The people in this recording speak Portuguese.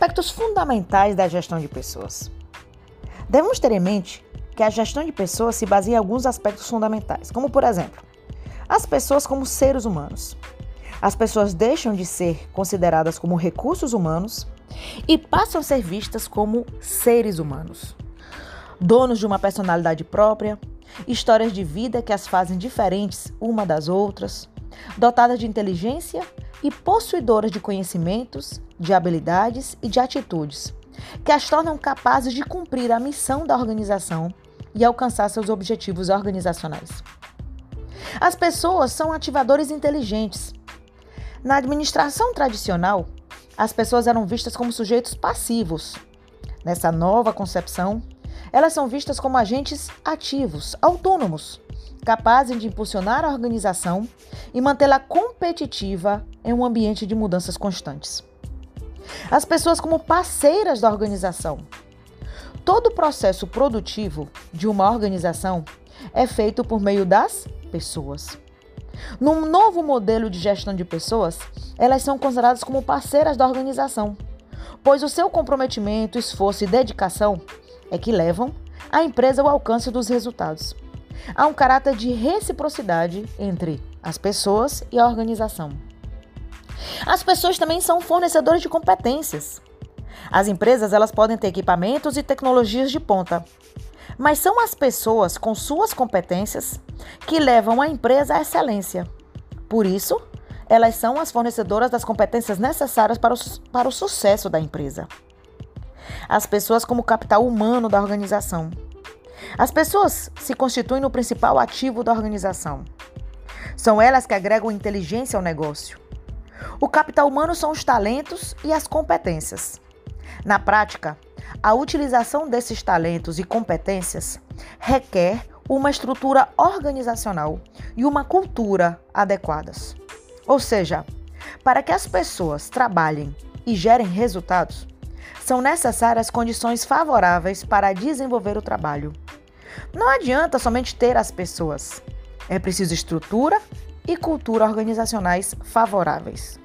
Aspectos fundamentais da gestão de pessoas. Devemos ter em mente que a gestão de pessoas se baseia em alguns aspectos fundamentais, como por exemplo, as pessoas como seres humanos. As pessoas deixam de ser consideradas como recursos humanos e passam a ser vistas como seres humanos. Donos de uma personalidade própria, histórias de vida que as fazem diferentes uma das outras, dotadas de inteligência e possuidoras de conhecimentos, de habilidades e de atitudes, que as tornam capazes de cumprir a missão da organização e alcançar seus objetivos organizacionais. As pessoas são ativadores inteligentes. Na administração tradicional, as pessoas eram vistas como sujeitos passivos. Nessa nova concepção, elas são vistas como agentes ativos, autônomos, capazes de impulsionar a organização e mantê-la competitiva em um ambiente de mudanças constantes. As pessoas como parceiras da organização. Todo o processo produtivo de uma organização é feito por meio das pessoas. Num novo modelo de gestão de pessoas, elas são consideradas como parceiras da organização, pois o seu comprometimento, esforço e dedicação é que levam a empresa ao alcance dos resultados. Há um caráter de reciprocidade entre as pessoas e a organização. As pessoas também são fornecedores de competências. As empresas elas podem ter equipamentos e tecnologias de ponta, mas são as pessoas com suas competências que levam a empresa à excelência. Por isso, elas são as fornecedoras das competências necessárias para o, para o sucesso da empresa. As pessoas como capital humano da organização. As pessoas se constituem no principal ativo da organização. São elas que agregam inteligência ao negócio. O capital humano são os talentos e as competências. Na prática, a utilização desses talentos e competências requer uma estrutura organizacional e uma cultura adequadas. Ou seja, para que as pessoas trabalhem e gerem resultados, são necessárias condições favoráveis para desenvolver o trabalho. Não adianta somente ter as pessoas, é preciso estrutura e cultura organizacionais favoráveis.